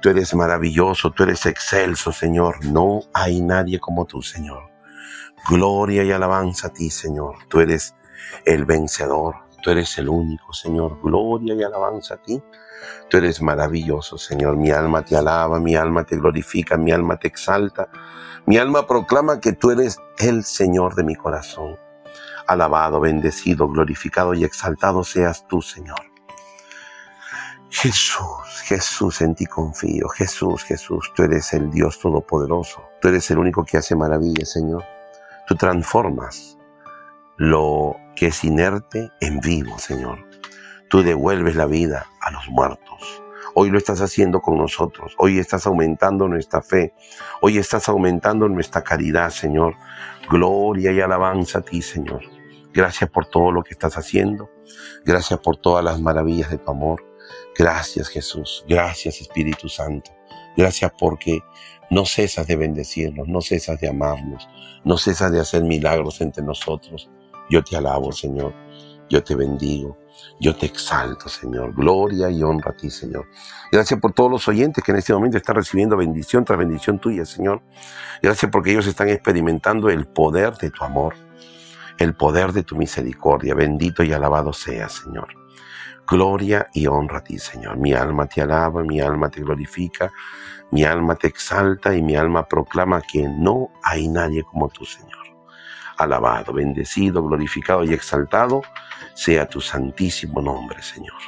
Tú eres maravilloso, tú eres excelso, Señor. No hay nadie como tú, Señor. Gloria y alabanza a ti, Señor. Tú eres el vencedor, tú eres el único, Señor. Gloria y alabanza a ti. Tú eres maravilloso, Señor. Mi alma te alaba, mi alma te glorifica, mi alma te exalta. Mi alma proclama que tú eres el Señor de mi corazón. Alabado, bendecido, glorificado y exaltado seas tú, Señor. Jesús, Jesús, en ti confío. Jesús, Jesús, tú eres el Dios Todopoderoso. Tú eres el único que hace maravillas, Señor. Tú transformas lo que es inerte en vivo, Señor. Tú devuelves la vida a los muertos. Hoy lo estás haciendo con nosotros. Hoy estás aumentando nuestra fe. Hoy estás aumentando nuestra caridad, Señor. Gloria y alabanza a ti, Señor. Gracias por todo lo que estás haciendo. Gracias por todas las maravillas de tu amor. Gracias Jesús, gracias Espíritu Santo, gracias porque no cesas de bendecirnos, no cesas de amarnos, no cesas de hacer milagros entre nosotros. Yo te alabo Señor, yo te bendigo, yo te exalto Señor, gloria y honra a ti Señor. Gracias por todos los oyentes que en este momento están recibiendo bendición tras bendición tuya Señor. Gracias porque ellos están experimentando el poder de tu amor, el poder de tu misericordia. Bendito y alabado sea Señor. Gloria y honra a ti, Señor. Mi alma te alaba, mi alma te glorifica, mi alma te exalta y mi alma proclama que no hay nadie como tú, Señor. Alabado, bendecido, glorificado y exaltado sea tu santísimo nombre, Señor.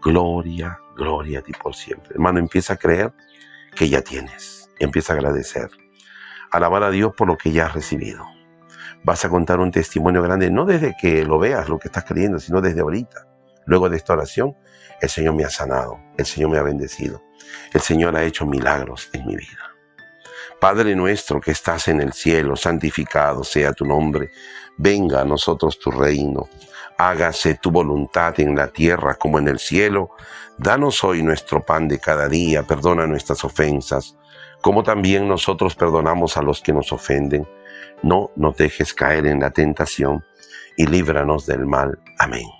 Gloria, gloria a ti por siempre. Hermano, empieza a creer que ya tienes. Empieza a agradecer. Alabar a Dios por lo que ya has recibido. Vas a contar un testimonio grande, no desde que lo veas, lo que estás creyendo, sino desde ahorita Luego de esta oración, el Señor me ha sanado, el Señor me ha bendecido, el Señor ha hecho milagros en mi vida. Padre nuestro que estás en el cielo, santificado sea tu nombre, venga a nosotros tu reino, hágase tu voluntad en la tierra como en el cielo. Danos hoy nuestro pan de cada día, perdona nuestras ofensas, como también nosotros perdonamos a los que nos ofenden. No nos dejes caer en la tentación y líbranos del mal. Amén.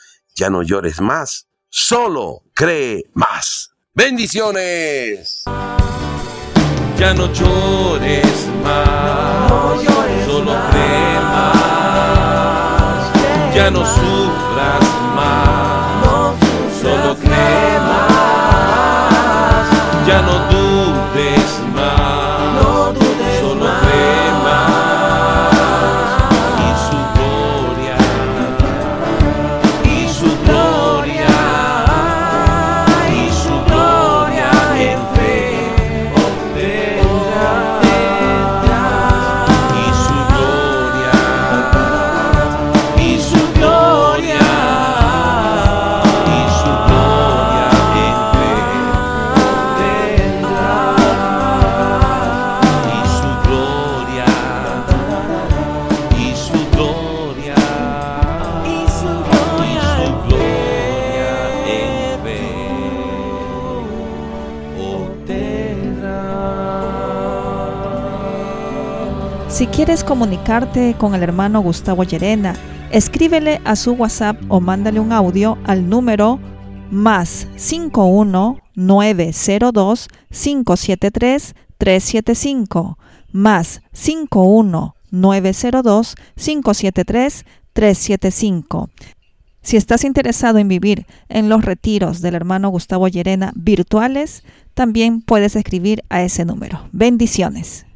Ya no llores más, solo cree más. Bendiciones.
Ya no llores más, solo cree más, ya no sufras más, solo cree más, ya no dudes
quieres comunicarte con el hermano Gustavo Llerena, escríbele a su WhatsApp o mándale un audio al número más 51 902 573 375 más 51 902 573 375. Si estás interesado en vivir en los retiros del hermano Gustavo Llerena virtuales, también puedes escribir a ese número. Bendiciones.